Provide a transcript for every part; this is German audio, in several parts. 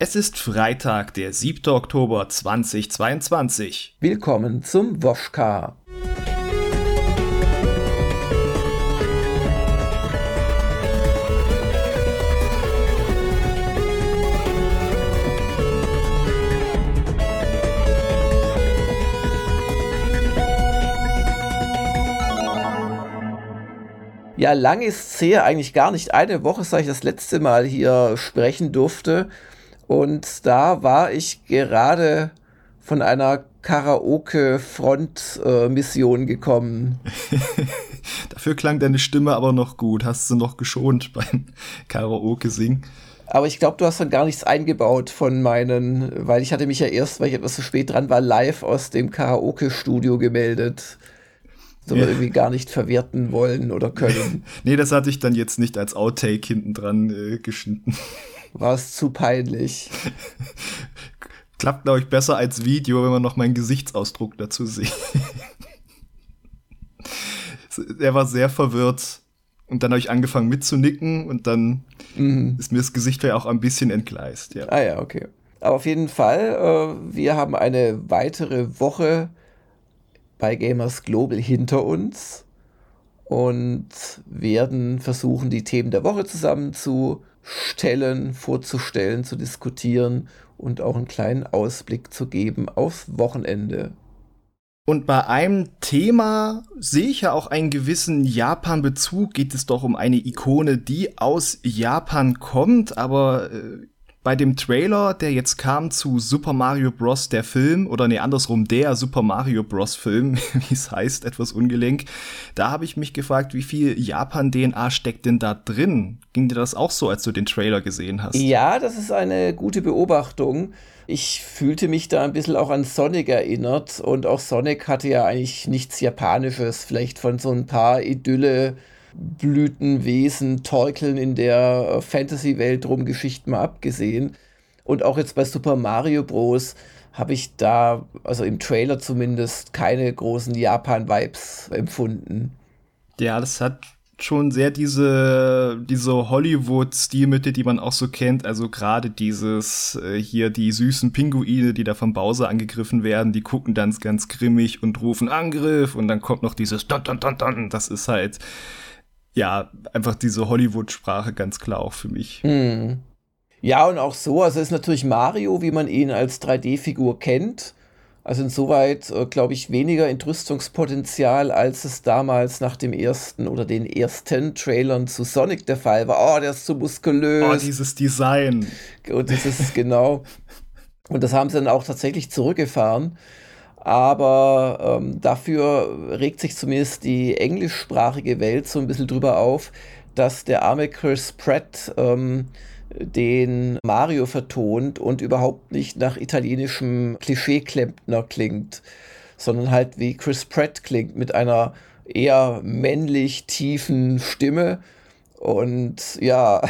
Es ist Freitag, der 7. Oktober 2022. Willkommen zum Woschka. Ja, lang ist es her, eigentlich gar nicht eine Woche, seit ich das letzte Mal hier sprechen durfte. Und da war ich gerade von einer Karaoke-Front-Mission gekommen. Dafür klang deine Stimme aber noch gut. Hast du noch geschont beim Karaoke-Singen? Aber ich glaube, du hast dann gar nichts eingebaut von meinen, weil ich hatte mich ja erst, weil ich etwas zu spät dran war, live aus dem Karaoke-Studio gemeldet so ja. irgendwie gar nicht verwerten wollen oder können. nee, das hatte ich dann jetzt nicht als Outtake hinten dran äh, geschnitten. War es zu peinlich. Klappt, glaube ich, besser als Video, wenn man noch meinen Gesichtsausdruck dazu sieht. er war sehr verwirrt. Und dann habe ich angefangen mitzunicken und dann mhm. ist mir das Gesicht ja auch ein bisschen entgleist. Ja. Ah ja, okay. Aber auf jeden Fall, äh, wir haben eine weitere Woche bei Gamers Global hinter uns und werden versuchen, die Themen der Woche zusammenzustellen, vorzustellen, zu diskutieren und auch einen kleinen Ausblick zu geben aufs Wochenende. Und bei einem Thema sehe ich ja auch einen gewissen Japan-Bezug. Geht es doch um eine Ikone, die aus Japan kommt, aber äh, bei dem Trailer, der jetzt kam zu Super Mario Bros. der Film, oder nee, andersrum, der Super Mario Bros. Film, wie es heißt, etwas ungelenk, da habe ich mich gefragt, wie viel Japan-DNA steckt denn da drin? Ging dir das auch so, als du den Trailer gesehen hast? Ja, das ist eine gute Beobachtung. Ich fühlte mich da ein bisschen auch an Sonic erinnert und auch Sonic hatte ja eigentlich nichts Japanisches, vielleicht von so ein paar Idylle Blütenwesen torkeln in der äh, Fantasy-Welt rum, Geschichten mal abgesehen. Und auch jetzt bei Super Mario Bros. habe ich da, also im Trailer zumindest, keine großen Japan-Vibes empfunden. Ja, das hat schon sehr diese, diese Hollywood-Stilmitte, die man auch so kennt. Also gerade dieses äh, hier die süßen Pinguine, die da vom Bowser angegriffen werden, die gucken dann ganz grimmig und rufen Angriff und dann kommt noch dieses Dun, Dun, Dun, Dun. Das ist halt ja, einfach diese Hollywood-Sprache ganz klar auch für mich. Mhm. Ja, und auch so, also ist natürlich Mario, wie man ihn als 3D-Figur kennt. Also insoweit, äh, glaube ich, weniger Entrüstungspotenzial, als es damals nach dem ersten oder den ersten Trailern zu Sonic der Fall war. Oh, der ist so muskulös. Oh, dieses Design. Und das ist genau. Und das haben sie dann auch tatsächlich zurückgefahren aber ähm, dafür regt sich zumindest die englischsprachige Welt so ein bisschen drüber auf, dass der arme Chris Pratt ähm, den Mario vertont und überhaupt nicht nach italienischem Klischee-Klempner klingt, sondern halt wie Chris Pratt klingt mit einer eher männlich tiefen Stimme und ja,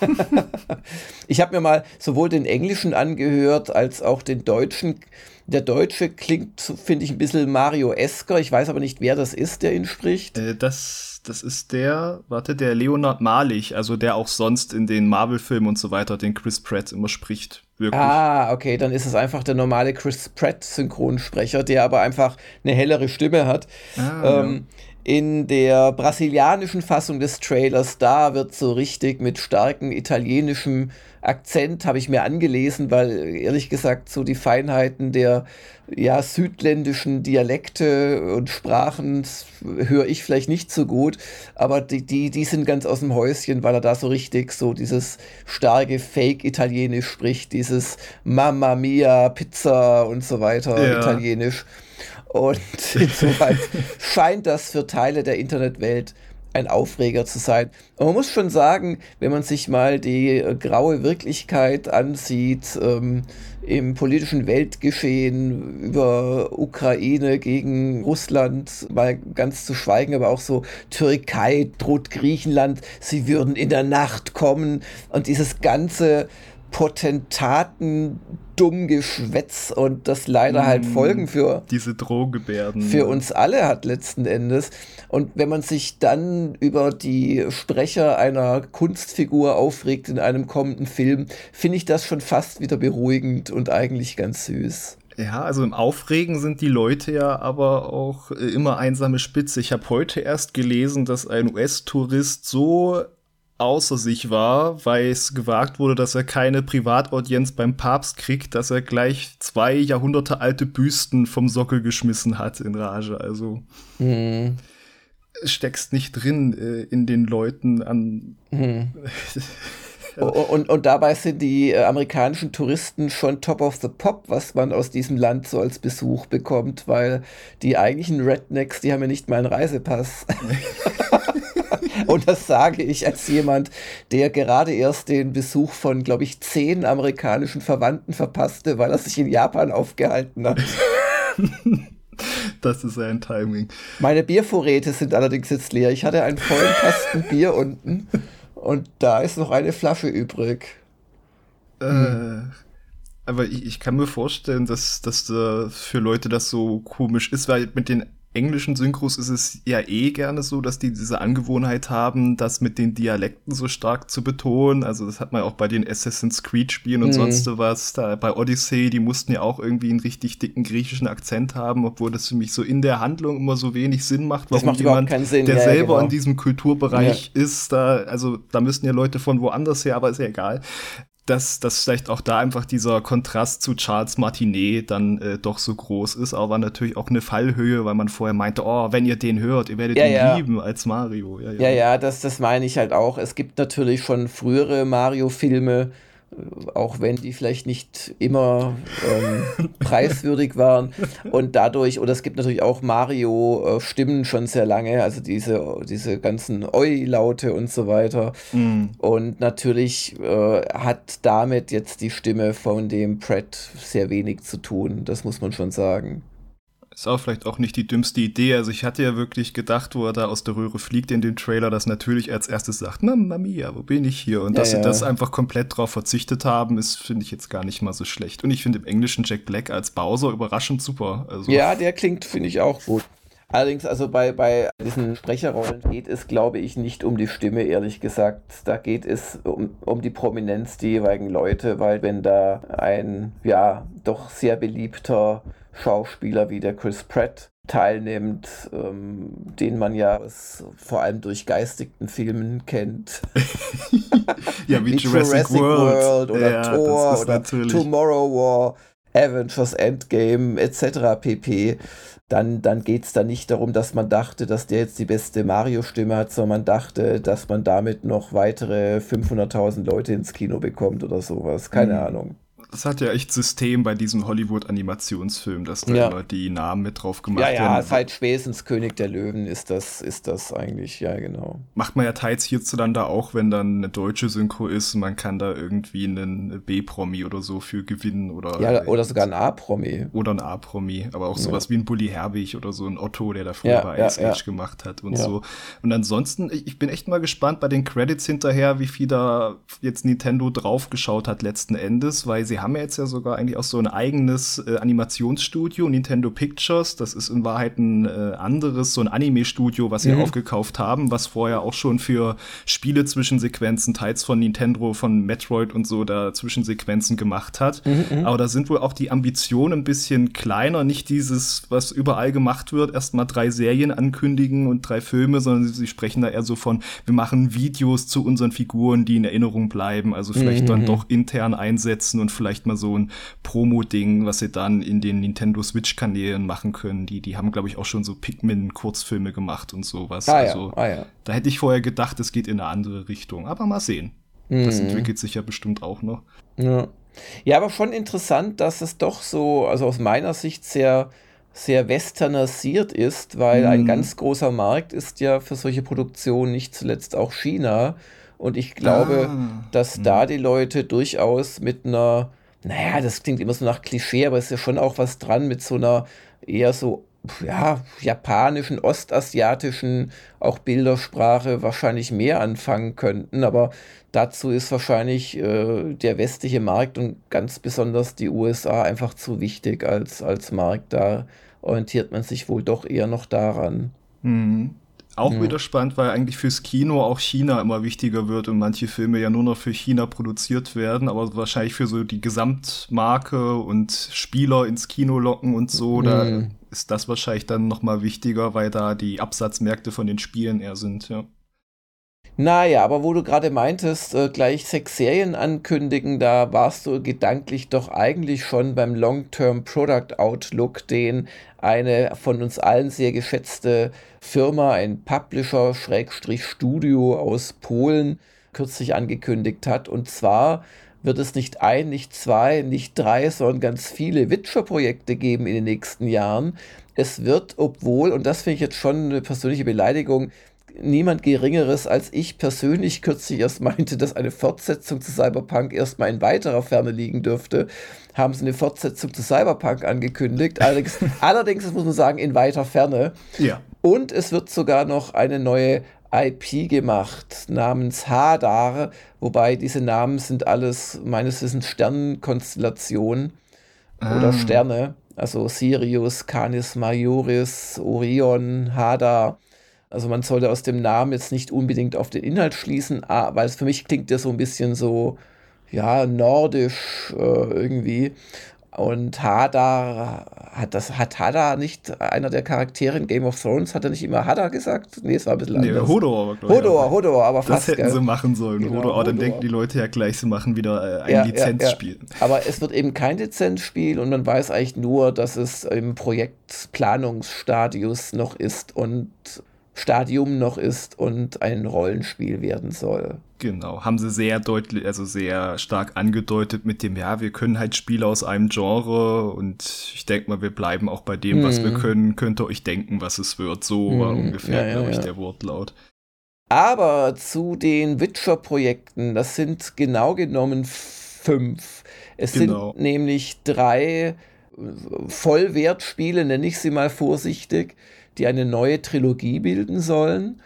ich habe mir mal sowohl den Englischen angehört als auch den Deutschen. Der Deutsche klingt, finde ich, ein bisschen Mario-esker. Ich weiß aber nicht, wer das ist, der ihn spricht. Äh, das, das ist der, warte, der Leonard Malich, also der auch sonst in den Marvel-Filmen und so weiter den Chris Pratt immer spricht. Wirklich. Ah, okay, dann ist es einfach der normale Chris Pratt-Synchronsprecher, der aber einfach eine hellere Stimme hat. Ah, ähm, ja. In der brasilianischen Fassung des Trailers, da wird so richtig mit starkem italienischem Akzent, habe ich mir angelesen, weil ehrlich gesagt so die Feinheiten der ja, südländischen Dialekte und Sprachen höre ich vielleicht nicht so gut, aber die, die, die sind ganz aus dem Häuschen, weil er da so richtig so dieses starke Fake-Italienisch spricht, dieses Mamma Mia, Pizza und so weiter ja. Italienisch. Und insoweit scheint das für Teile der Internetwelt ein Aufreger zu sein. Und man muss schon sagen, wenn man sich mal die äh, graue Wirklichkeit ansieht, ähm, im politischen Weltgeschehen über Ukraine gegen Russland, mal ganz zu schweigen, aber auch so Türkei droht Griechenland, sie würden in der Nacht kommen und dieses ganze Potentaten dumm Geschwätz und das leider mm, halt Folgen für diese Drohgebärden für uns alle hat letzten Endes. Und wenn man sich dann über die Sprecher einer Kunstfigur aufregt in einem kommenden Film, finde ich das schon fast wieder beruhigend und eigentlich ganz süß. Ja, also im Aufregen sind die Leute ja aber auch äh, immer einsame Spitze. Ich habe heute erst gelesen, dass ein US-Tourist so außer sich war, weil es gewagt wurde, dass er keine Privataudienz beim Papst kriegt, dass er gleich zwei Jahrhunderte alte Büsten vom Sockel geschmissen hat in Rage. Also mhm. steckst nicht drin äh, in den Leuten an. Mhm. und, und dabei sind die äh, amerikanischen Touristen schon top of the pop, was man aus diesem Land so als Besuch bekommt, weil die eigentlichen Rednecks, die haben ja nicht mal einen Reisepass. Und das sage ich als jemand, der gerade erst den Besuch von, glaube ich, zehn amerikanischen Verwandten verpasste, weil er sich in Japan aufgehalten hat. Das ist ein Timing. Meine Biervorräte sind allerdings jetzt leer. Ich hatte einen vollen Kasten Bier unten und da ist noch eine Flasche übrig. Äh, aber ich, ich, kann mir vorstellen, dass, dass uh, für Leute das so komisch ist, weil mit den englischen Synchros ist es ja eh gerne so, dass die diese Angewohnheit haben, das mit den Dialekten so stark zu betonen. Also das hat man auch bei den Assassin's Creed Spielen und mhm. sonst was. Da bei Odyssey, die mussten ja auch irgendwie einen richtig dicken griechischen Akzent haben, obwohl das für mich so in der Handlung immer so wenig Sinn macht, warum macht jemand, Sinn. der ja, selber genau. in diesem Kulturbereich ja. ist, da, also da müssten ja Leute von woanders her, aber ist ja egal dass, dass vielleicht auch da einfach dieser Kontrast zu Charles Martinet dann äh, doch so groß ist, aber natürlich auch eine Fallhöhe, weil man vorher meinte, oh, wenn ihr den hört, ihr werdet ja, ihn ja. lieben als Mario. Ja, ja, ja, ja das, das meine ich halt auch. Es gibt natürlich schon frühere Mario-Filme, auch wenn die vielleicht nicht immer ähm, preiswürdig waren. Und dadurch, oder es gibt natürlich auch Mario-Stimmen schon sehr lange, also diese, diese ganzen Oi-Laute und so weiter. Mm. Und natürlich äh, hat damit jetzt die Stimme von dem Pratt sehr wenig zu tun, das muss man schon sagen. Ist auch vielleicht auch nicht die dümmste Idee. Also ich hatte ja wirklich gedacht, wo er da aus der Röhre fliegt in dem Trailer, dass natürlich als erstes sagt, Mamma mia, wo bin ich hier? Und ja, dass ja. sie das einfach komplett drauf verzichtet haben, ist, finde ich jetzt gar nicht mal so schlecht. Und ich finde im Englischen Jack Black als Bowser überraschend super. Also. Ja, der klingt, finde ich, auch gut. Allerdings, also bei, bei diesen Sprecherrollen geht es, glaube ich, nicht um die Stimme, ehrlich gesagt. Da geht es um, um die Prominenz der jeweiligen Leute, weil wenn da ein, ja, doch sehr beliebter Schauspieler wie der Chris Pratt teilnimmt, ähm, den man ja aus, vor allem durch geistigten Filmen kennt. ja, wie, wie Jurassic, Jurassic World. World. oder ja, Thor oder natürlich. Tomorrow War, Avengers Endgame etc. pp. Dann, dann geht es da nicht darum, dass man dachte, dass der jetzt die beste Mario-Stimme hat, sondern man dachte, dass man damit noch weitere 500.000 Leute ins Kino bekommt oder sowas. Keine mhm. Ahnung das hat ja echt System bei diesem Hollywood-Animationsfilm, dass da ja. immer die Namen mit drauf gemacht werden. Ja, ja, seit spätestens König der Löwen ist das, ist das eigentlich, ja, genau. Macht man ja teils hierzulande auch, wenn dann eine deutsche Synchro ist, man kann da irgendwie einen B-Promi oder so für gewinnen oder. Ja, oder sogar ein A-Promi. Oder ein A-Promi, aber auch sowas ja. wie ein Bully Herbig oder so ein Otto, der da früher ja, bei Ice Age gemacht hat und so. Und ansonsten, ich bin echt mal gespannt bei den Credits hinterher, wie viel da jetzt Nintendo draufgeschaut hat letzten Endes, weil sie haben haben ja jetzt ja sogar eigentlich auch so ein eigenes äh, Animationsstudio, Nintendo Pictures. Das ist in Wahrheit ein äh, anderes, so ein Anime-Studio, was sie mhm. aufgekauft haben, was vorher auch schon für Spiele Zwischensequenzen, teils von Nintendo, von Metroid und so, da Zwischensequenzen gemacht hat. Mhm, mhm, Aber da sind wohl auch die Ambitionen ein bisschen kleiner, nicht dieses, was überall gemacht wird, erstmal drei Serien ankündigen und drei Filme, sondern sie sprechen da eher so von, wir machen Videos zu unseren Figuren, die in Erinnerung bleiben, also vielleicht mhm. dann mhm. doch intern einsetzen und vielleicht vielleicht mal so ein Promo-Ding, was sie dann in den Nintendo Switch-Kanälen machen können. Die, die haben, glaube ich, auch schon so Pikmin-Kurzfilme gemacht und sowas. Ah, also, ja. Ah, ja. Da hätte ich vorher gedacht, es geht in eine andere Richtung. Aber mal sehen. Mhm. Das entwickelt sich ja bestimmt auch noch. Ja. ja, aber schon interessant, dass es doch so, also aus meiner Sicht sehr sehr westernisiert ist, weil mhm. ein ganz großer Markt ist ja für solche Produktionen nicht zuletzt auch China. Und ich glaube, ah. dass mhm. da die Leute durchaus mit einer naja, das klingt immer so nach Klischee, aber es ist ja schon auch was dran mit so einer eher so ja, japanischen, ostasiatischen, auch Bildersprache wahrscheinlich mehr anfangen könnten. Aber dazu ist wahrscheinlich äh, der westliche Markt und ganz besonders die USA einfach zu wichtig als, als Markt. Da orientiert man sich wohl doch eher noch daran. Mhm. Auch ja. wieder spannend, weil eigentlich fürs Kino auch China immer wichtiger wird und manche Filme ja nur noch für China produziert werden, aber wahrscheinlich für so die Gesamtmarke und Spieler ins Kino locken und so, mhm. da ist das wahrscheinlich dann noch mal wichtiger, weil da die Absatzmärkte von den Spielen eher sind, ja. Naja, aber wo du gerade meintest, äh, gleich sechs Serien ankündigen, da warst du gedanklich doch eigentlich schon beim Long-Term Product Outlook, den eine von uns allen sehr geschätzte Firma, ein Publisher, Schrägstrich Studio aus Polen, kürzlich angekündigt hat. Und zwar wird es nicht ein, nicht zwei, nicht drei, sondern ganz viele Witcher-Projekte geben in den nächsten Jahren. Es wird, obwohl, und das finde ich jetzt schon eine persönliche Beleidigung, niemand Geringeres als ich persönlich kürzlich erst meinte, dass eine Fortsetzung zu Cyberpunk erstmal in weiterer Ferne liegen dürfte, haben sie eine Fortsetzung zu Cyberpunk angekündigt. Allerdings, allerdings das muss man sagen, in weiter Ferne. Ja. Und es wird sogar noch eine neue IP gemacht namens Hadar, wobei diese Namen sind alles meines Wissens Sternenkonstellationen ah. oder Sterne. Also Sirius, Canis Majoris, Orion, Hadar. Also man sollte aus dem Namen jetzt nicht unbedingt auf den Inhalt schließen, weil es für mich klingt der so ein bisschen so, ja, nordisch äh, irgendwie. Und Hadar, hat das, hat Hadar nicht einer der Charaktere in Game of Thrones, hat er nicht immer Hadar gesagt? Nee, es war ein bisschen nee, anders. Hodor, Hodor, Hodor, aber das fast. Das hätten gell? sie machen sollen. Genau, Hodor, dann denken die Leute ja gleich, sie machen wieder äh, ein ja, Lizenzspiel. Ja, ja. Aber es wird eben kein Lizenzspiel und man weiß eigentlich nur, dass es im Projektplanungsstadius noch ist und Stadium noch ist und ein Rollenspiel werden soll. Genau, haben sie sehr deutlich, also sehr stark angedeutet mit dem, ja, wir können halt Spiele aus einem Genre und ich denke mal, wir bleiben auch bei dem, hm. was wir mhm. können. Könnt ihr euch denken, was es wird. So hm. war ungefähr, ja, glaube ich, ja. der Wortlaut. Aber zu den Witcher-Projekten, das sind genau genommen fünf. Es genau. sind nämlich drei Vollwertspiele, nenne ich sie mal vorsichtig die eine neue Trilogie bilden sollen.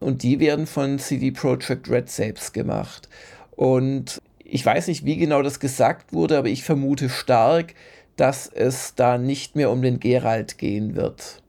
Und die werden von CD Projekt Red selbst gemacht. Und ich weiß nicht, wie genau das gesagt wurde, aber ich vermute stark, dass es da nicht mehr um den Geralt gehen wird.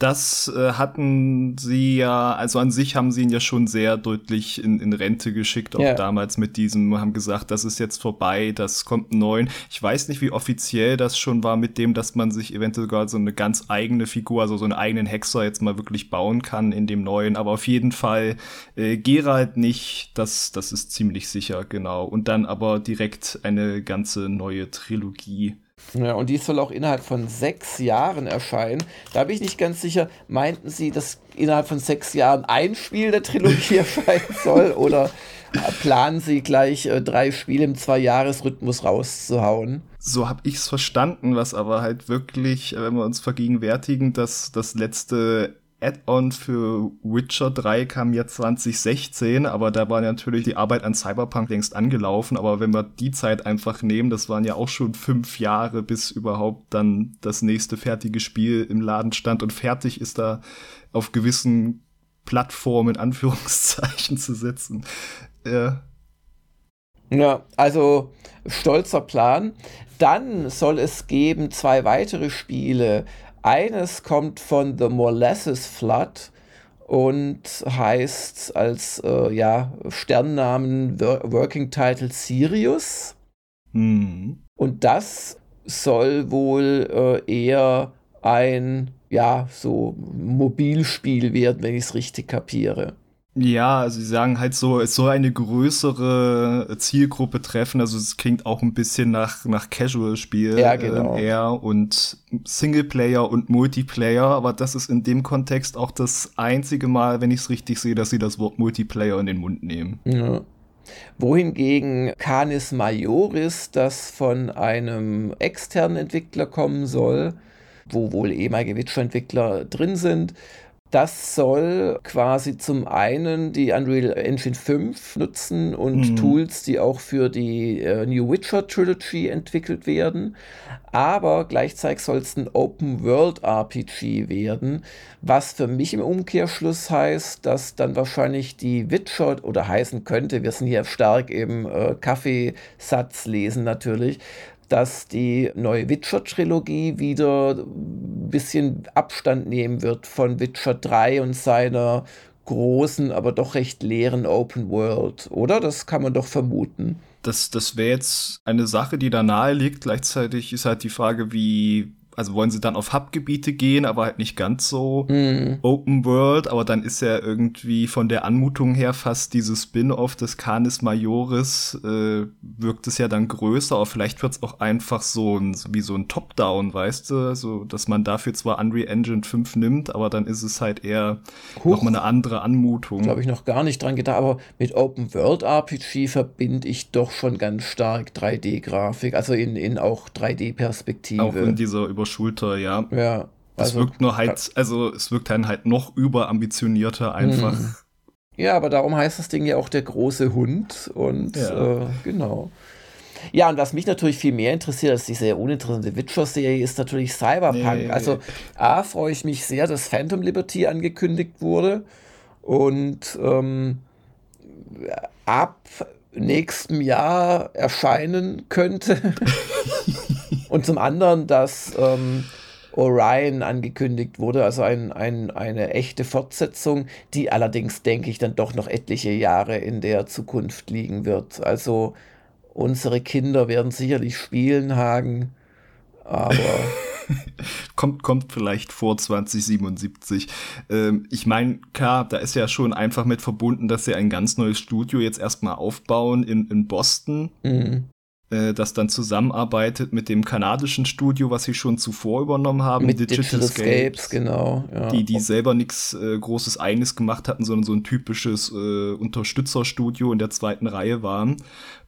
Das äh, hatten sie ja, also an sich haben sie ihn ja schon sehr deutlich in, in Rente geschickt, auch ja. damals mit diesem, haben gesagt, das ist jetzt vorbei, das kommt neu. Ich weiß nicht, wie offiziell das schon war mit dem, dass man sich eventuell sogar so eine ganz eigene Figur, also so einen eigenen Hexer jetzt mal wirklich bauen kann in dem neuen, aber auf jeden Fall äh, Geralt nicht, das, das ist ziemlich sicher, genau. Und dann aber direkt eine ganze neue Trilogie. Ja, und die soll auch innerhalb von sechs Jahren erscheinen. Da bin ich nicht ganz sicher, meinten Sie, dass innerhalb von sechs Jahren ein Spiel der Trilogie erscheinen soll oder planen Sie gleich äh, drei Spiele im Zwei-Jahres-Rhythmus rauszuhauen? So habe ich es verstanden, was aber halt wirklich, äh, wenn wir uns vergegenwärtigen, dass das letzte Add-on für Witcher 3 kam jetzt 2016, aber da war natürlich die Arbeit an Cyberpunk längst angelaufen. Aber wenn wir die Zeit einfach nehmen, das waren ja auch schon fünf Jahre, bis überhaupt dann das nächste fertige Spiel im Laden stand und fertig ist da auf gewissen Plattformen in Anführungszeichen zu setzen. Ja. Ja, also stolzer Plan. Dann soll es geben zwei weitere Spiele. Eines kommt von The Molasses Flood und heißt als äh, ja, Sternnamen Working Title Sirius. Mhm. Und das soll wohl äh, eher ein ja, so Mobilspiel werden, wenn ich es richtig kapiere. Ja, also sie sagen halt so, es soll eine größere Zielgruppe treffen. Also es klingt auch ein bisschen nach, nach Casual-Spiel ja, genau. äh, eher und Singleplayer und Multiplayer. Aber das ist in dem Kontext auch das einzige Mal, wenn ich es richtig sehe, dass sie das Wort Multiplayer in den Mund nehmen. Ja. Wohingegen Canis Majoris, das von einem externen Entwickler kommen soll, wo wohl ehemalige Witcher-Entwickler drin sind, das soll quasi zum einen die Unreal Engine 5 nutzen und mhm. Tools, die auch für die äh, New Witcher Trilogy entwickelt werden. aber gleichzeitig soll es ein Open-World-RPG werden, was für mich im Umkehrschluss heißt, dass dann wahrscheinlich die Witcher oder heißen könnte, wir sind hier stark im äh, Kaffeesatz lesen natürlich, dass die neue Witcher-Trilogie wieder ein bisschen Abstand nehmen wird von Witcher 3 und seiner großen, aber doch recht leeren Open World, oder? Das kann man doch vermuten. Das, das wäre jetzt eine Sache, die da nahe liegt. Gleichzeitig ist halt die Frage, wie also wollen sie dann auf Hub-Gebiete gehen, aber halt nicht ganz so mhm. Open World, aber dann ist ja irgendwie von der Anmutung her fast dieses Spin-off des Canis Majoris, äh, wirkt es ja dann größer, aber vielleicht wird es auch einfach so ein, wie so ein Top-Down, weißt du, so, dass man dafür zwar Unreal Engine 5 nimmt, aber dann ist es halt eher nochmal eine andere Anmutung. Da habe ich noch gar nicht dran gedacht, aber mit Open World RPG verbinde ich doch schon ganz stark 3D-Grafik, also in, in auch 3D-Perspektive. Auch in dieser über Schulter, ja. Ja. Es also, wirkt nur halt, also es wirkt dann halt noch überambitionierter einfach. Mhm. Ja, aber darum heißt das Ding ja auch der große Hund und ja. äh, genau. Ja, und was mich natürlich viel mehr interessiert als die sehr uninteressante Witcher-Serie, ist natürlich Cyberpunk. Nee. Also, A, freue ich mich sehr, dass Phantom Liberty angekündigt wurde und ähm, ab nächstem Jahr erscheinen könnte. Und zum anderen, dass ähm, Orion angekündigt wurde, also ein, ein, eine echte Fortsetzung, die allerdings, denke ich, dann doch noch etliche Jahre in der Zukunft liegen wird. Also unsere Kinder werden sicherlich spielen, Hagen, aber. kommt, kommt vielleicht vor 2077. Ähm, ich meine, klar, da ist ja schon einfach mit verbunden, dass sie ein ganz neues Studio jetzt erstmal aufbauen in, in Boston. Mhm. Äh, das dann zusammenarbeitet mit dem kanadischen Studio, was sie schon zuvor übernommen haben, mit Digital, Digital Scapes, genau. Ja. Die, die selber nichts äh, Großes Eigenes gemacht hatten, sondern so ein typisches äh, Unterstützerstudio in der zweiten Reihe waren.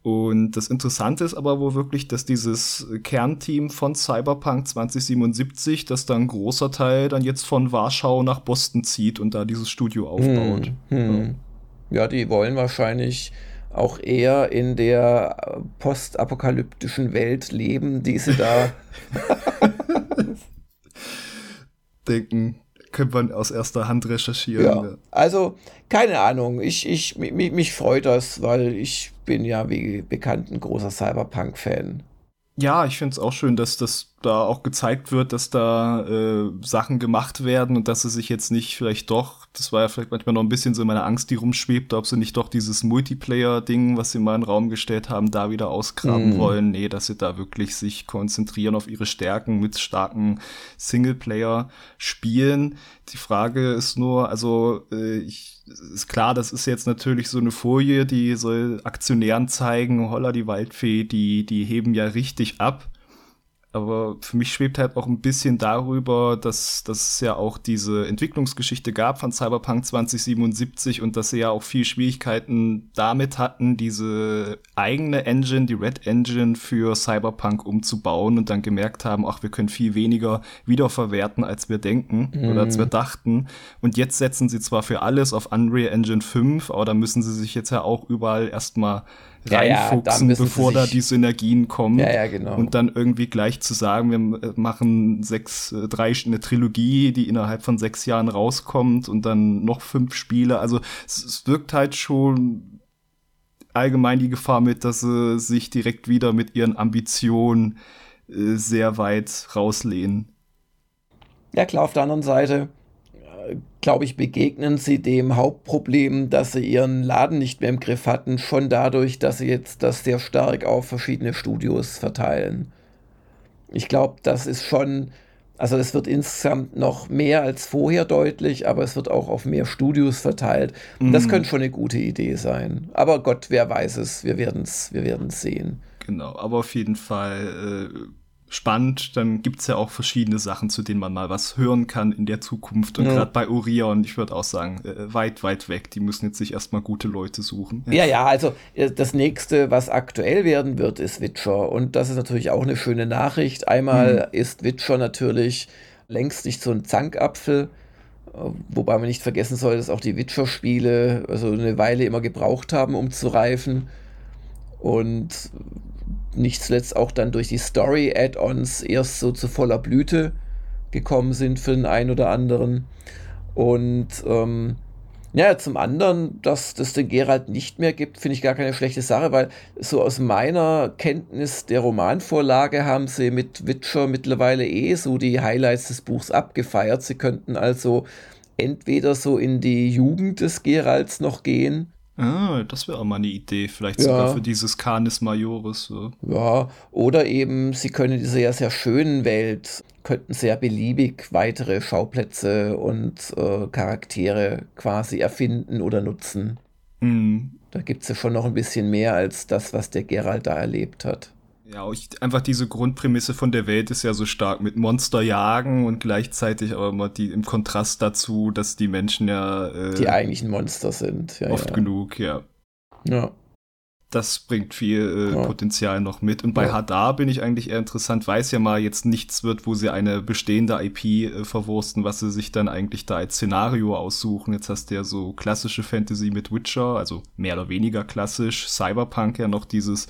Und das Interessante ist aber wohl wirklich, dass dieses Kernteam von Cyberpunk 2077, dass da ein großer Teil dann jetzt von Warschau nach Boston zieht und da dieses Studio aufbaut. Hm, hm. Ja. ja, die wollen wahrscheinlich auch eher in der postapokalyptischen Welt leben, die sie da denken. Könnte man aus erster Hand recherchieren. Ja. ja. Also, keine Ahnung. Ich, ich, mich, mich freut das, weil ich bin ja, wie bekannt, ein großer Cyberpunk-Fan. Ja, ich finde es auch schön, dass das da auch gezeigt wird, dass da äh, Sachen gemacht werden und dass sie sich jetzt nicht vielleicht doch, das war ja vielleicht manchmal noch ein bisschen so meine Angst, die rumschwebt, ob sie nicht doch dieses Multiplayer-Ding, was sie mal in den Raum gestellt haben, da wieder ausgraben mm. wollen. Nee, dass sie da wirklich sich konzentrieren auf ihre Stärken mit starken Singleplayer-Spielen. Die Frage ist nur, also äh, ich ist klar, das ist jetzt natürlich so eine Folie, die soll Aktionären zeigen, holla, die Waldfee, die, die heben ja richtig ab. Aber für mich schwebt halt auch ein bisschen darüber, dass, dass es ja auch diese Entwicklungsgeschichte gab von Cyberpunk 2077 und dass sie ja auch viel Schwierigkeiten damit hatten, diese eigene Engine, die Red Engine für Cyberpunk umzubauen und dann gemerkt haben, ach, wir können viel weniger wiederverwerten, als wir denken mhm. oder als wir dachten. Und jetzt setzen sie zwar für alles auf Unreal Engine 5, aber da müssen sie sich jetzt ja auch überall erstmal reinfuchsen, ja, ja, bevor da die Synergien kommen. Ja, ja, genau. Und dann irgendwie gleich zu sagen, wir machen sechs, äh, drei, eine Trilogie, die innerhalb von sechs Jahren rauskommt und dann noch fünf Spiele. Also es, es wirkt halt schon allgemein die Gefahr mit, dass sie sich direkt wieder mit ihren Ambitionen äh, sehr weit rauslehnen. Ja, klar, auf der anderen Seite glaube ich, begegnen sie dem Hauptproblem, dass sie ihren Laden nicht mehr im Griff hatten, schon dadurch, dass sie jetzt das sehr stark auf verschiedene Studios verteilen. Ich glaube, das ist schon, also es wird insgesamt noch mehr als vorher deutlich, aber es wird auch auf mehr Studios verteilt. Und das mhm. könnte schon eine gute Idee sein. Aber Gott, wer weiß es, wir werden es wir werden's sehen. Genau, aber auf jeden Fall äh spannend. Dann gibt's ja auch verschiedene Sachen, zu denen man mal was hören kann in der Zukunft. Und ja. gerade bei Orion, ich würde auch sagen, äh, weit, weit weg. Die müssen jetzt sich erstmal gute Leute suchen. Ja, ja, also äh, das nächste, was aktuell werden wird, ist Witcher. Und das ist natürlich auch eine schöne Nachricht. Einmal mhm. ist Witcher natürlich längst nicht so ein Zankapfel. Äh, wobei man nicht vergessen soll, dass auch die Witcher-Spiele also eine Weile immer gebraucht haben, um zu reifen. Und nicht zuletzt auch dann durch die Story-Add-ons erst so zu voller Blüte gekommen sind für den einen oder anderen. Und ähm, ja, zum anderen, dass es den Geralt nicht mehr gibt, finde ich gar keine schlechte Sache, weil so aus meiner Kenntnis der Romanvorlage haben sie mit Witcher mittlerweile eh so die Highlights des Buchs abgefeiert. Sie könnten also entweder so in die Jugend des Geralts noch gehen. Ah, das wäre auch mal eine Idee, vielleicht ja. sogar für dieses Canis Majoris. So. Ja, oder eben, sie können diese ja sehr schönen Welt könnten sehr beliebig weitere Schauplätze und äh, Charaktere quasi erfinden oder nutzen. Mhm. Da gibt es ja schon noch ein bisschen mehr als das, was der Geralt da erlebt hat. Ja, ich, einfach diese Grundprämisse von der Welt ist ja so stark mit Monster jagen und gleichzeitig aber immer die im Kontrast dazu, dass die Menschen ja äh, die eigentlichen Monster sind. Ja, oft ja. genug, ja. Ja das bringt viel äh, ja. Potenzial noch mit. Und bei ja. Hadar bin ich eigentlich eher interessant, weiß ja mal jetzt nichts wird, wo sie eine bestehende IP äh, verwursten, was sie sich dann eigentlich da als Szenario aussuchen. Jetzt hast du ja so klassische Fantasy mit Witcher, also mehr oder weniger klassisch, Cyberpunk ja noch dieses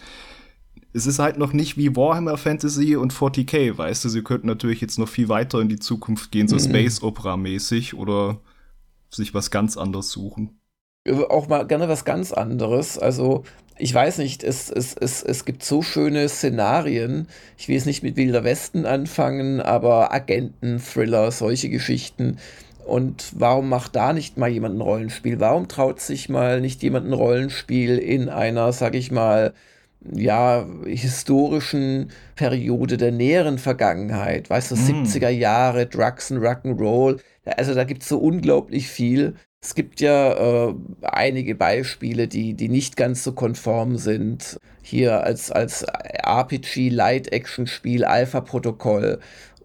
es ist halt noch nicht wie Warhammer Fantasy und 40k, weißt du, sie könnten natürlich jetzt noch viel weiter in die Zukunft gehen, so mhm. Space Opera mäßig oder sich was ganz anderes suchen. Auch mal gerne was ganz anderes. Also ich weiß nicht, es, es, es, es gibt so schöne Szenarien. Ich will es nicht mit Wilder Westen anfangen, aber Agenten, Thriller, solche Geschichten. Und warum macht da nicht mal jemand ein Rollenspiel? Warum traut sich mal nicht jemand ein Rollenspiel in einer, sag ich mal, ja, historischen Periode der näheren Vergangenheit? Weißt du, mm. 70er Jahre, Drugs and Rock'n'Roll. Also da gibt es so unglaublich viel. Es gibt ja äh, einige Beispiele, die, die nicht ganz so konform sind. Hier als, als RPG Light Action Spiel Alpha Protokoll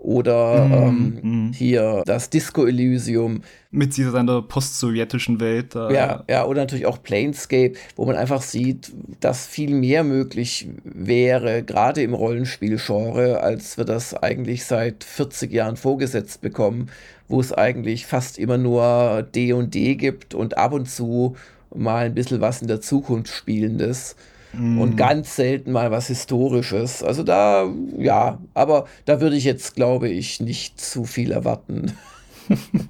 oder mm, ähm, mm. hier das Disco Elysium. Mit seiner post-sowjetischen Welt. Äh. Ja, ja, oder natürlich auch Planescape, wo man einfach sieht, dass viel mehr möglich wäre, gerade im Rollenspielgenre, als wir das eigentlich seit 40 Jahren vorgesetzt bekommen, wo es eigentlich fast immer nur D und D gibt und ab und zu mal ein bisschen was in der Zukunft spielendes mm. und ganz selten mal was Historisches. Also da, ja, aber da würde ich jetzt, glaube ich, nicht zu viel erwarten.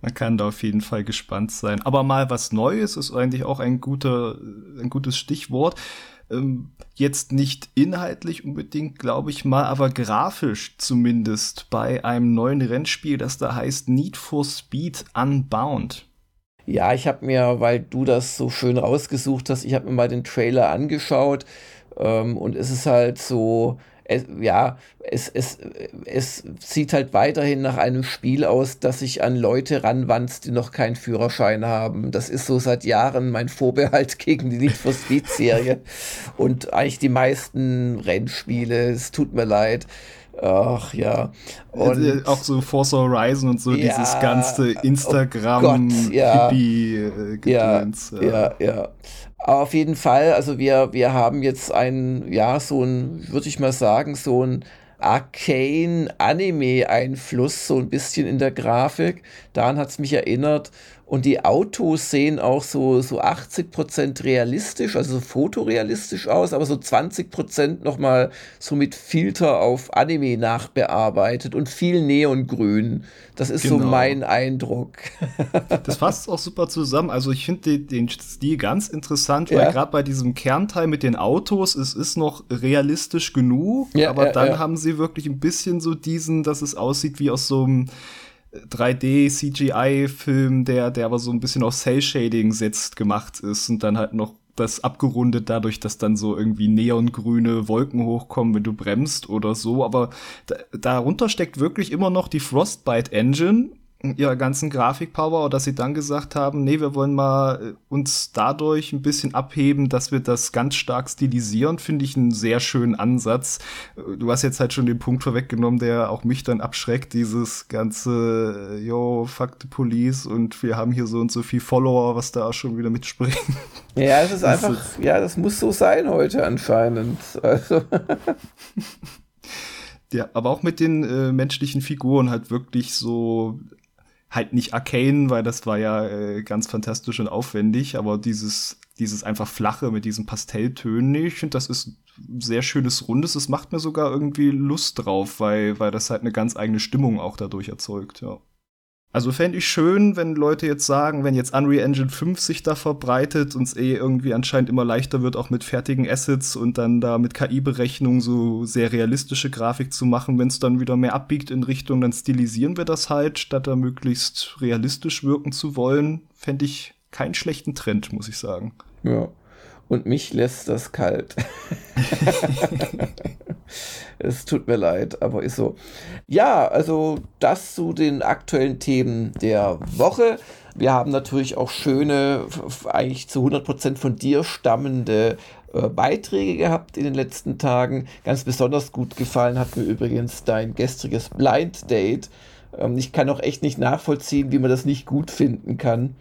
Man kann da auf jeden Fall gespannt sein. Aber mal was Neues ist eigentlich auch ein guter, ein gutes Stichwort. Ähm, jetzt nicht inhaltlich unbedingt, glaube ich mal, aber grafisch zumindest bei einem neuen Rennspiel, das da heißt Need for Speed Unbound. Ja, ich habe mir, weil du das so schön rausgesucht hast, ich habe mir mal den Trailer angeschaut ähm, und es ist halt so, es, ja, es, es, es sieht halt weiterhin nach einem Spiel aus, das sich an Leute ranwandt, die noch keinen Führerschein haben. Das ist so seit Jahren mein Vorbehalt gegen die Need for Speed Serie und eigentlich die meisten Rennspiele. Es tut mir leid. Ach ja. Und äh, auch so Forza Horizon und so ja, dieses ganze Instagram oh ja, Hippie gedöns ja, ja, ja. Aber auf jeden Fall, also wir, wir haben jetzt ein, ja, so ein, würde ich mal sagen, so ein Arcane-Anime-Einfluss, so ein bisschen in der Grafik. Daran hat es mich erinnert. Und die Autos sehen auch so, so 80% realistisch, also so fotorealistisch aus, aber so 20% nochmal so mit Filter auf Anime nachbearbeitet und viel Neongrün. Das ist genau. so mein Eindruck. das fasst auch super zusammen. Also ich finde den Stil ganz interessant, weil ja. gerade bei diesem Kernteil mit den Autos, es ist noch realistisch genug, ja, aber ja, dann haben sie wirklich ein bisschen so diesen, dass es aussieht wie aus so einem 3D-CGI-Film, der, der aber so ein bisschen auf Cell-Shading setzt, gemacht ist und dann halt noch das abgerundet dadurch, dass dann so irgendwie neongrüne Wolken hochkommen, wenn du bremst oder so. Aber da, darunter steckt wirklich immer noch die Frostbite Engine ihrer ganzen Grafikpower, dass sie dann gesagt haben, nee, wir wollen mal äh, uns dadurch ein bisschen abheben, dass wir das ganz stark stilisieren, finde ich einen sehr schönen Ansatz. Äh, du hast jetzt halt schon den Punkt vorweggenommen, der auch mich dann abschreckt, dieses ganze, äh, yo, fuck the police und wir haben hier so und so viel Follower, was da auch schon wieder mitspringen. Ja, es ist das einfach, ist, ja, das muss so sein heute anscheinend. Also. Ja, aber auch mit den äh, menschlichen Figuren halt wirklich so halt nicht Arcane, weil das war ja äh, ganz fantastisch und aufwendig, aber dieses dieses einfach flache mit diesen Pastelltönen. Ich finde, das ist ein sehr schönes Rundes. Es macht mir sogar irgendwie Lust drauf, weil, weil das halt eine ganz eigene Stimmung auch dadurch erzeugt, ja. Also fände ich schön, wenn Leute jetzt sagen, wenn jetzt Unreal Engine 5 sich da verbreitet und es eh irgendwie anscheinend immer leichter wird, auch mit fertigen Assets und dann da mit KI-Berechnung so sehr realistische Grafik zu machen, wenn es dann wieder mehr abbiegt in Richtung, dann stilisieren wir das halt, statt da möglichst realistisch wirken zu wollen, fände ich keinen schlechten Trend, muss ich sagen. Ja. Und mich lässt das kalt. es tut mir leid, aber ist so. Ja, also das zu den aktuellen Themen der Woche. Wir haben natürlich auch schöne, eigentlich zu 100% von dir stammende äh, Beiträge gehabt in den letzten Tagen. Ganz besonders gut gefallen hat mir übrigens dein gestriges Blind Date. Ähm, ich kann auch echt nicht nachvollziehen, wie man das nicht gut finden kann.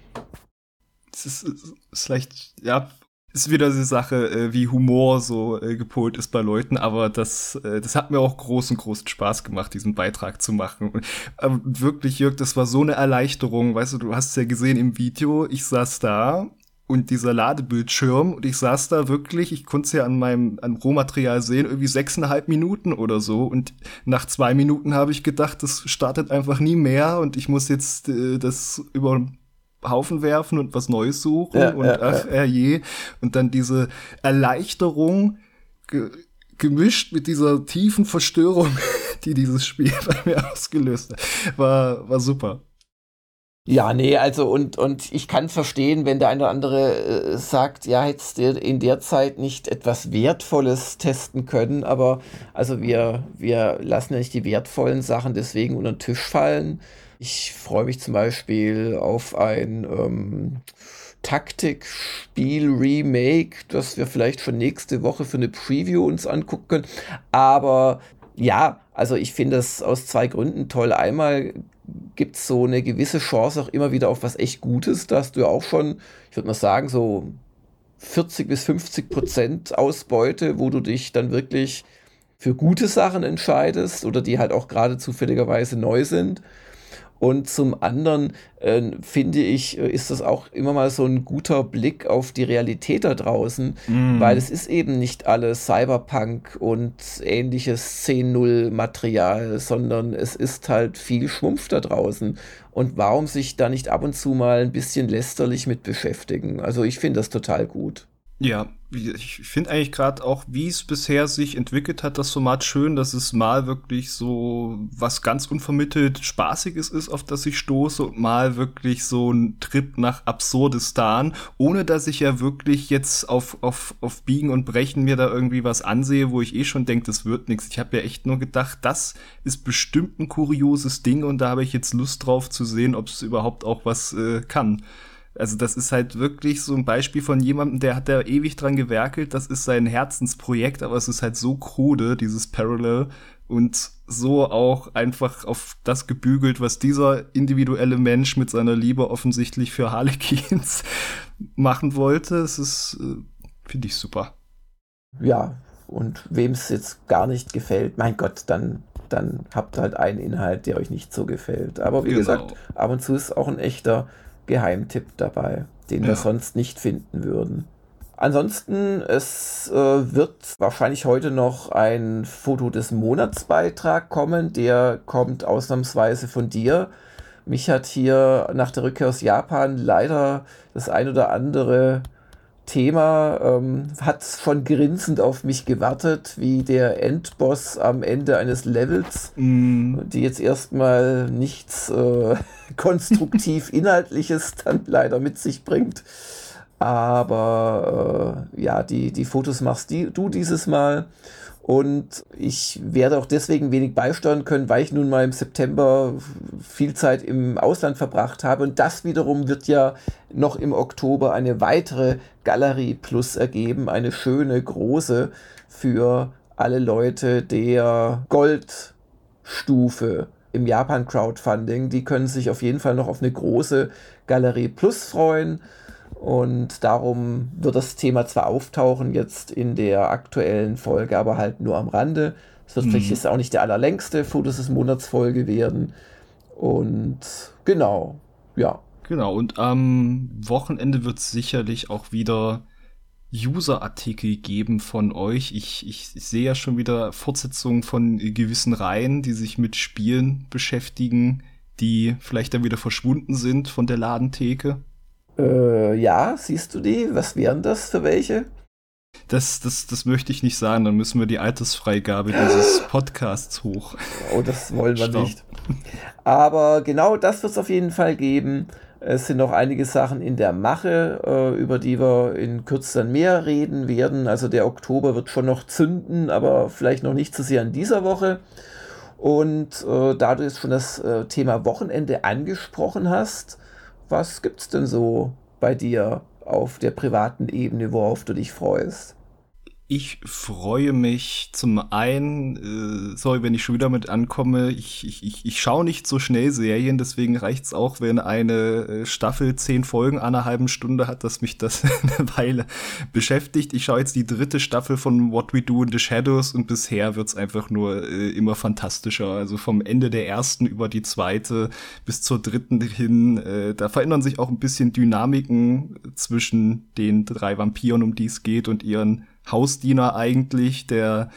Es ist, ist vielleicht, ja, ist wieder die Sache, äh, wie Humor so äh, gepolt ist bei Leuten, aber das, äh, das hat mir auch großen, großen Spaß gemacht, diesen Beitrag zu machen. Und, äh, wirklich, Jörg, das war so eine Erleichterung. Weißt du, du hast es ja gesehen im Video, ich saß da und dieser Ladebildschirm und ich saß da wirklich, ich konnte es ja an meinem an Rohmaterial sehen, irgendwie sechseinhalb Minuten oder so und nach zwei Minuten habe ich gedacht, das startet einfach nie mehr und ich muss jetzt äh, das über Haufen werfen und was Neues suchen ja, und ja, ach, ja. je. Und dann diese Erleichterung ge gemischt mit dieser tiefen Verstörung, die dieses Spiel bei mir ausgelöst hat, war, war super. Ja, nee, also und, und ich kann verstehen, wenn der eine oder andere äh, sagt, ja, hättest du in der Zeit nicht etwas Wertvolles testen können, aber also wir, wir lassen ja nicht die wertvollen Sachen deswegen unter den Tisch fallen. Ich freue mich zum Beispiel auf ein ähm, Taktikspiel-Remake, das wir vielleicht schon nächste Woche für eine Preview uns angucken können. Aber ja, also ich finde es aus zwei Gründen toll. Einmal gibt es so eine gewisse Chance auch immer wieder auf was echt Gutes. Da hast du ja auch schon, ich würde mal sagen, so 40 bis 50 Prozent Ausbeute, wo du dich dann wirklich für gute Sachen entscheidest oder die halt auch gerade zufälligerweise neu sind. Und zum anderen äh, finde ich, äh, ist das auch immer mal so ein guter Blick auf die Realität da draußen, mm. weil es ist eben nicht alles Cyberpunk und ähnliches 10.0 Material, sondern es ist halt viel Schwumpf da draußen. Und warum sich da nicht ab und zu mal ein bisschen lästerlich mit beschäftigen? Also ich finde das total gut. Ja, ich finde eigentlich gerade auch, wie es bisher sich entwickelt hat, das Format schön, dass es mal wirklich so was ganz unvermittelt Spaßiges ist, auf das ich stoße, und mal wirklich so ein Trip nach Absurdistan, ohne dass ich ja wirklich jetzt auf, auf, auf Biegen und Brechen mir da irgendwie was ansehe, wo ich eh schon denke, das wird nichts. Ich habe ja echt nur gedacht, das ist bestimmt ein kurioses Ding und da habe ich jetzt Lust drauf zu sehen, ob es überhaupt auch was äh, kann. Also das ist halt wirklich so ein Beispiel von jemandem, der hat da ewig dran gewerkelt. Das ist sein Herzensprojekt, aber es ist halt so krude, dieses Parallel und so auch einfach auf das gebügelt, was dieser individuelle Mensch mit seiner Liebe offensichtlich für Harlequins machen wollte. Es ist, äh, finde ich super. Ja, und wem es jetzt gar nicht gefällt, mein Gott, dann, dann habt halt einen Inhalt, der euch nicht so gefällt. Aber wie genau. gesagt, ab und zu ist auch ein echter Geheimtipp dabei, den ja. wir sonst nicht finden würden. Ansonsten, es äh, wird wahrscheinlich heute noch ein Foto des Monatsbeitrag kommen. Der kommt ausnahmsweise von dir. Mich hat hier nach der Rückkehr aus Japan leider das ein oder andere Thema ähm, hat schon grinsend auf mich gewartet, wie der Endboss am Ende eines Levels, mm. die jetzt erstmal nichts äh, konstruktiv Inhaltliches dann leider mit sich bringt. Aber äh, ja, die, die Fotos machst die, du dieses Mal. Und ich werde auch deswegen wenig beisteuern können, weil ich nun mal im September viel Zeit im Ausland verbracht habe. Und das wiederum wird ja noch im Oktober eine weitere Galerie Plus ergeben. Eine schöne, große für alle Leute der Goldstufe im Japan Crowdfunding. Die können sich auf jeden Fall noch auf eine große Galerie Plus freuen. Und darum wird das Thema zwar auftauchen jetzt in der aktuellen Folge, aber halt nur am Rande. Es wird mhm. vielleicht jetzt auch nicht der allerlängste Fotos des Monats Folge werden. Und genau, ja. Genau, und am Wochenende wird es sicherlich auch wieder User-Artikel geben von euch. Ich, ich sehe ja schon wieder Fortsetzungen von gewissen Reihen, die sich mit Spielen beschäftigen, die vielleicht dann wieder verschwunden sind von der Ladentheke. Äh, ja, siehst du die? Was wären das für welche? Das, das, das möchte ich nicht sagen, dann müssen wir die Altersfreigabe dieses Podcasts hoch. Oh, das wollen wir nicht. Aber genau das wird es auf jeden Fall geben. Es sind noch einige Sachen in der Mache, äh, über die wir in Kürze dann mehr reden werden. Also der Oktober wird schon noch zünden, aber vielleicht noch nicht zu sehr in dieser Woche. Und äh, da du jetzt schon das äh, Thema Wochenende angesprochen hast, was gibt es denn so bei dir auf der privaten Ebene, worauf du dich freust? Ich freue mich zum einen, äh, sorry, wenn ich schon wieder mit ankomme, ich, ich, ich, ich schaue nicht so schnell Serien, deswegen reicht's auch, wenn eine äh, Staffel zehn Folgen einer halben Stunde hat, dass mich das eine Weile beschäftigt. Ich schaue jetzt die dritte Staffel von What We Do in the Shadows und bisher wird's einfach nur äh, immer fantastischer. Also vom Ende der ersten über die zweite bis zur dritten hin, äh, da verändern sich auch ein bisschen Dynamiken zwischen den drei Vampiren, um die es geht und ihren Hausdiener eigentlich, der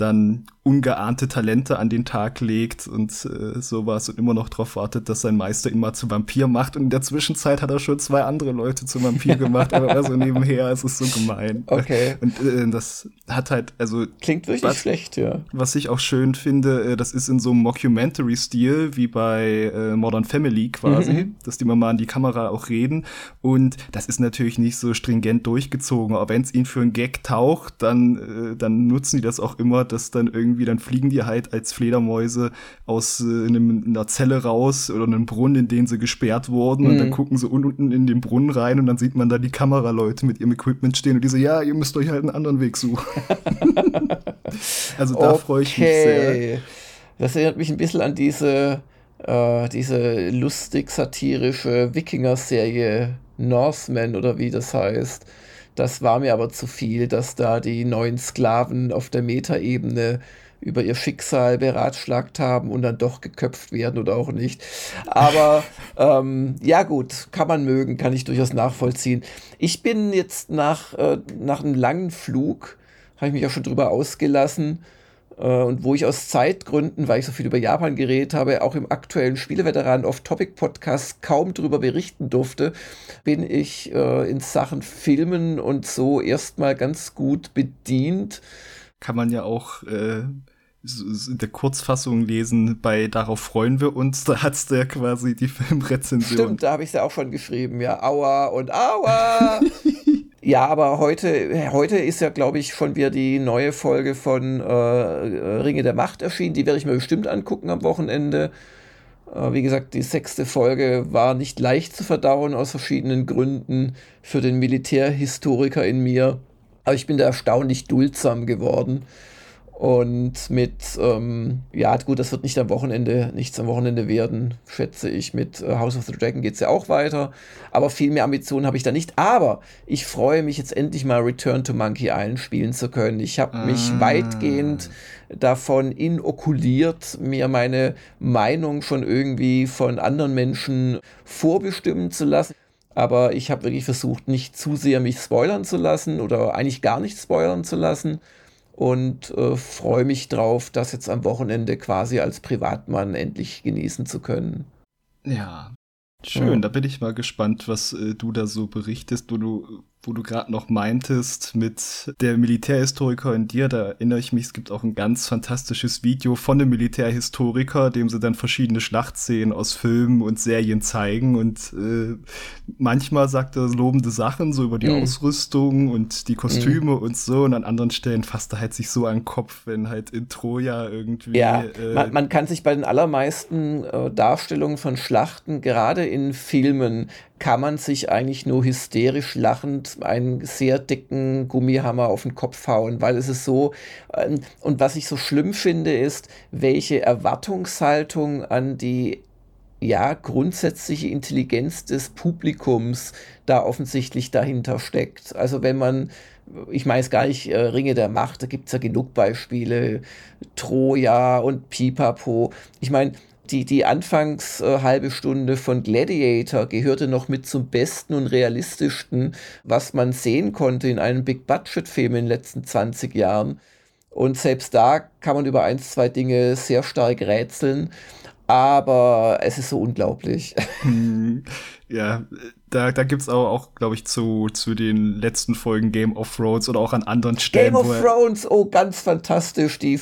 dann ungeahnte Talente an den Tag legt und äh, sowas und immer noch darauf wartet, dass sein Meister ihn mal zu Vampir macht. Und in der Zwischenzeit hat er schon zwei andere Leute zu Vampir gemacht, aber also nebenher, es ist so gemein. Okay. Und äh, das hat halt, also. Klingt wirklich was, schlecht, ja. Was ich auch schön finde, äh, das ist in so einem Mockumentary-Stil, wie bei äh, Modern Family quasi, mhm. dass die mal an die Kamera auch reden. Und das ist natürlich nicht so stringent durchgezogen, aber wenn es ihnen für einen Gag taucht, dann, äh, dann nutzen die das auch immer, dass dann irgendwie dann fliegen die halt als Fledermäuse aus äh, einem, einer Zelle raus oder einem Brunnen, in den sie gesperrt wurden mhm. und dann mhm. gucken sie unten in den Brunnen rein und dann sieht man da die Kameraleute mit ihrem Equipment stehen und die so, ja, ihr müsst euch halt einen anderen Weg suchen. also da okay. freue ich mich sehr. Das erinnert mich ein bisschen an diese, äh, diese lustig-satirische Wikinger-Serie Norseman oder wie das heißt. Das war mir aber zu viel, dass da die neuen Sklaven auf der Metaebene über ihr Schicksal beratschlagt haben und dann doch geköpft werden oder auch nicht. Aber ähm, ja gut, kann man mögen, kann ich durchaus nachvollziehen. Ich bin jetzt nach, äh, nach einem langen Flug, habe ich mich auch schon drüber ausgelassen, und wo ich aus Zeitgründen, weil ich so viel über Japan geredet habe, auch im aktuellen Spieleveteran Off-Topic-Podcast kaum darüber berichten durfte, bin ich äh, in Sachen Filmen und so erstmal ganz gut bedient. Kann man ja auch äh, in der Kurzfassung lesen, bei Darauf freuen wir uns, da hat's der quasi die Filmrezension. Stimmt, da habe ich ja auch schon geschrieben, ja, Aua und Aua. ja, aber heute, heute ist ja, glaube ich, schon wieder die neue Folge von äh, Ringe der Macht erschienen. Die werde ich mir bestimmt angucken am Wochenende. Äh, wie gesagt, die sechste Folge war nicht leicht zu verdauen aus verschiedenen Gründen für den Militärhistoriker in mir. Aber ich bin da erstaunlich duldsam geworden. Und mit, ähm, ja, gut, das wird nicht am Wochenende, nichts am Wochenende werden, schätze ich. Mit äh, House of the Dragon geht es ja auch weiter. Aber viel mehr Ambitionen habe ich da nicht. Aber ich freue mich jetzt endlich mal Return to Monkey Island spielen zu können. Ich habe mich ah. weitgehend davon inokuliert, mir meine Meinung schon irgendwie von anderen Menschen vorbestimmen zu lassen. Aber ich habe wirklich versucht, nicht zu sehr mich spoilern zu lassen oder eigentlich gar nicht spoilern zu lassen und äh, freue mich drauf, das jetzt am Wochenende quasi als Privatmann endlich genießen zu können. Ja, schön. Ja. Da bin ich mal gespannt, was äh, du da so berichtest, wo du wo du gerade noch meintest mit der Militärhistoriker in dir, da erinnere ich mich, es gibt auch ein ganz fantastisches Video von einem Militärhistoriker, dem sie dann verschiedene Schlachtszenen aus Filmen und Serien zeigen und äh, manchmal sagt er lobende Sachen so über die mhm. Ausrüstung und die Kostüme mhm. und so und an anderen Stellen fasst er halt sich so an den Kopf, wenn halt in Troja irgendwie. Ja, äh, man, man, kann sich bei den allermeisten äh, Darstellungen von Schlachten, gerade in Filmen, kann man sich eigentlich nur hysterisch lachend einen sehr dicken Gummihammer auf den Kopf hauen, weil es ist so, ähm, und was ich so schlimm finde, ist, welche Erwartungshaltung an die ja, grundsätzliche Intelligenz des Publikums da offensichtlich dahinter steckt. Also wenn man, ich meine es gar nicht, äh, Ringe der Macht, da gibt es ja genug Beispiele, Troja und Pipapo. Ich meine, die, die anfangs äh, halbe Stunde von Gladiator gehörte noch mit zum besten und realistischsten, was man sehen konnte in einem Big-Budget-Film in den letzten 20 Jahren. Und selbst da kann man über ein, zwei Dinge sehr stark rätseln aber es ist so unglaublich. Hm. Ja, da, da gibt es auch, auch glaube ich, zu, zu den letzten Folgen Game of Thrones oder auch an anderen Stellen. Game of Thrones, oh, ganz fantastisch. Die,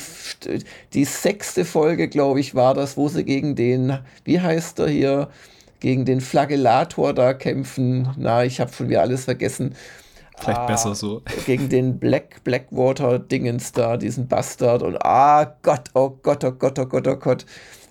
die sechste Folge, glaube ich, war das, wo sie gegen den, wie heißt er hier, gegen den Flagellator da kämpfen. Na, ich habe schon wieder alles vergessen. Vielleicht ah, besser so. Gegen den Black Blackwater-Dingens da, diesen Bastard. Und ah Gott, oh Gott, oh Gott, oh Gott, oh Gott.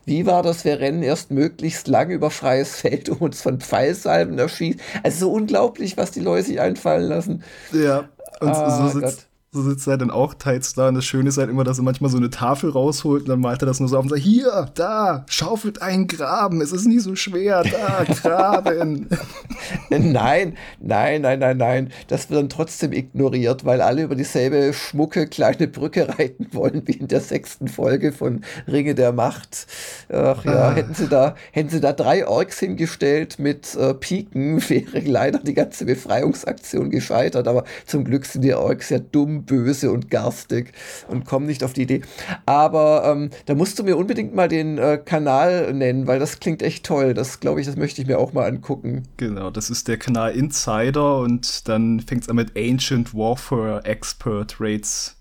Wie war das? Wir rennen erst möglichst lang über freies Feld, um uns von Pfeilsalben erschießen. Also so unglaublich, was die Leute sich einfallen lassen. Ja, und ah, so sitzt, so sitzt er dann auch teils da. Und das Schöne ist halt immer, dass er manchmal so eine Tafel rausholt und dann malt er das nur so auf und sagt, hier, da, schaufelt einen Graben, es ist nie so schwer, da, graben. nein, nein, nein, nein, nein. Das wird dann trotzdem ignoriert, weil alle über dieselbe schmucke kleine Brücke reiten wollen, wie in der sechsten Folge von Ringe der Macht. Ach ja, ah. hätten sie da, hätten sie da drei Orks hingestellt mit äh, Piken, wäre leider die ganze Befreiungsaktion gescheitert. Aber zum Glück sind die Orks ja dumm, böse und garstig und komme nicht auf die Idee. Aber ähm, da musst du mir unbedingt mal den äh, Kanal nennen, weil das klingt echt toll. Das glaube ich, das möchte ich mir auch mal angucken. Genau, das ist der Kanal Insider und dann fängt es an mit Ancient Warfare Expert Rates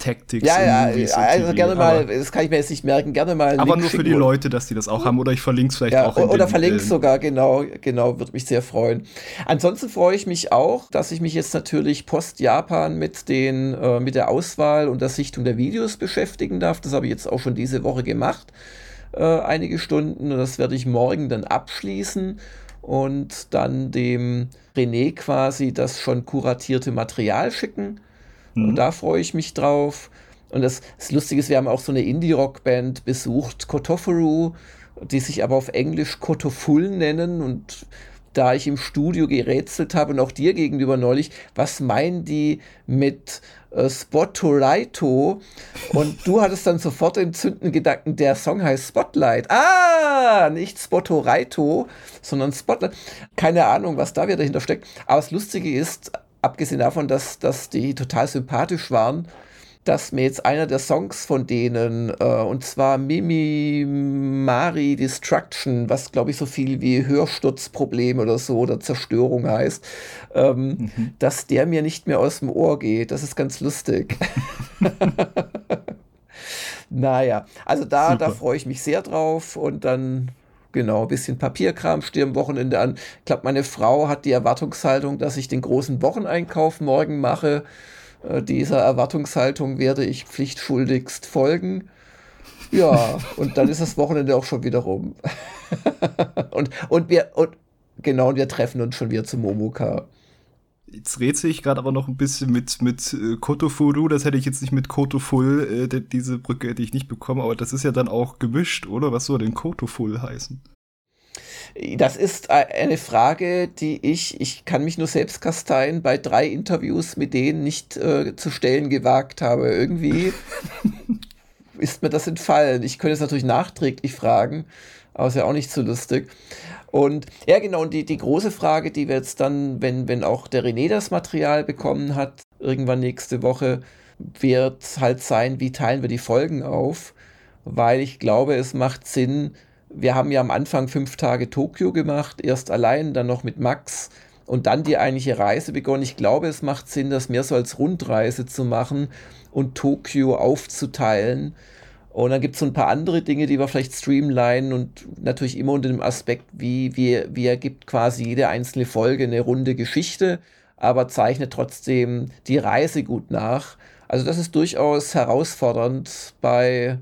Tactics. Ja, ja, also gerne mal, das kann ich mir jetzt nicht merken, gerne mal. Aber nur für die Leute, dass die das auch haben oder ich verlinke es vielleicht ja, auch. In oder verlinke es sogar, genau, genau, würde mich sehr freuen. Ansonsten freue ich mich auch, dass ich mich jetzt natürlich post-Japan mit den, äh, mit der Auswahl und der Sichtung der Videos beschäftigen darf. Das habe ich jetzt auch schon diese Woche gemacht, äh, einige Stunden und das werde ich morgen dann abschließen und dann dem René quasi das schon kuratierte Material schicken Mhm. Und da freue ich mich drauf. Und das, das Lustige ist, wir haben auch so eine Indie-Rock-Band besucht, Kotoferu, die sich aber auf Englisch Kotoful nennen. Und da ich im Studio gerätselt habe und auch dir gegenüber neulich, was meinen die mit äh, Spotlighto? Und du hattest dann sofort den zündenden Gedanken, der Song heißt Spotlight. Ah, nicht Spotoraito, sondern Spotlight. Keine Ahnung, was da wieder dahinter steckt. Aber das Lustige ist, abgesehen davon, dass, dass die total sympathisch waren, dass mir jetzt einer der Songs von denen, äh, und zwar Mimi Mari Destruction, was glaube ich so viel wie Hörsturzproblem oder so oder Zerstörung heißt, ähm, mhm. dass der mir nicht mehr aus dem Ohr geht. Das ist ganz lustig. naja, also da, da freue ich mich sehr drauf und dann Genau, ein bisschen Papierkram steht am Wochenende an. Ich glaube, meine Frau hat die Erwartungshaltung, dass ich den großen Wocheneinkauf morgen mache. Äh, dieser Erwartungshaltung werde ich pflichtschuldigst folgen. Ja, und dann ist das Wochenende auch schon wieder rum. und, und wir, und genau, und wir treffen uns schon wieder zum Momoka. Jetzt rätsel ich gerade aber noch ein bisschen mit, mit äh, Kotofuru. Das hätte ich jetzt nicht mit Kotoful, äh, diese Brücke hätte ich nicht bekommen, aber das ist ja dann auch gemischt, oder? Was soll denn Kotoful heißen? Das ist eine Frage, die ich, ich kann mich nur selbst kasteien, bei drei Interviews mit denen nicht äh, zu stellen gewagt habe. Irgendwie ist mir das entfallen. Ich könnte es natürlich nachträglich fragen, aber ist ja auch nicht so lustig. Und ja, genau, und die, die große Frage, die wir jetzt dann, wenn, wenn auch der René das Material bekommen hat, irgendwann nächste Woche, wird halt sein, wie teilen wir die Folgen auf? Weil ich glaube, es macht Sinn, wir haben ja am Anfang fünf Tage Tokio gemacht, erst allein, dann noch mit Max und dann die eigentliche Reise begonnen. Ich glaube, es macht Sinn, das mehr so als Rundreise zu machen und Tokio aufzuteilen und dann gibt es so ein paar andere Dinge, die wir vielleicht streamlinen und natürlich immer unter dem Aspekt, wie, wie, wie ergibt quasi jede einzelne Folge eine runde Geschichte, aber zeichnet trotzdem die Reise gut nach. Also das ist durchaus herausfordernd bei,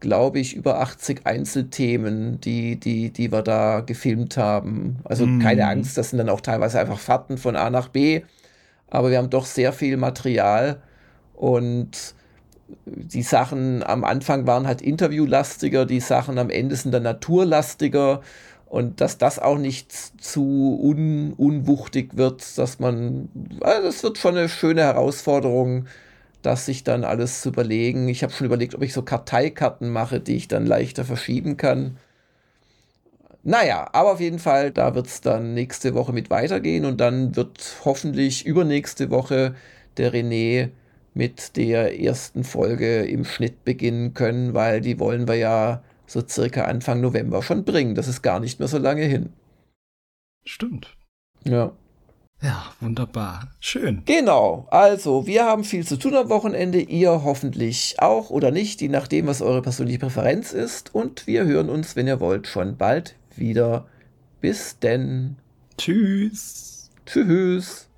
glaube ich, über 80 Einzelthemen, die, die, die wir da gefilmt haben. Also mm. keine Angst, das sind dann auch teilweise einfach Fahrten von A nach B, aber wir haben doch sehr viel Material und die Sachen am Anfang waren halt interviewlastiger, die Sachen am Ende sind dann naturlastiger und dass das auch nicht zu un, unwuchtig wird, dass man, also das wird schon eine schöne Herausforderung, das sich dann alles zu überlegen. Ich habe schon überlegt, ob ich so Karteikarten mache, die ich dann leichter verschieben kann. Naja, aber auf jeden Fall, da wird es dann nächste Woche mit weitergehen und dann wird hoffentlich übernächste Woche der René mit der ersten Folge im Schnitt beginnen können, weil die wollen wir ja so circa Anfang November schon bringen. Das ist gar nicht mehr so lange hin. Stimmt. Ja. Ja, wunderbar. Schön. Genau. Also, wir haben viel zu tun am Wochenende. Ihr hoffentlich auch oder nicht, je nachdem, was eure persönliche Präferenz ist. Und wir hören uns, wenn ihr wollt, schon bald wieder. Bis denn. Tschüss. Tschüss.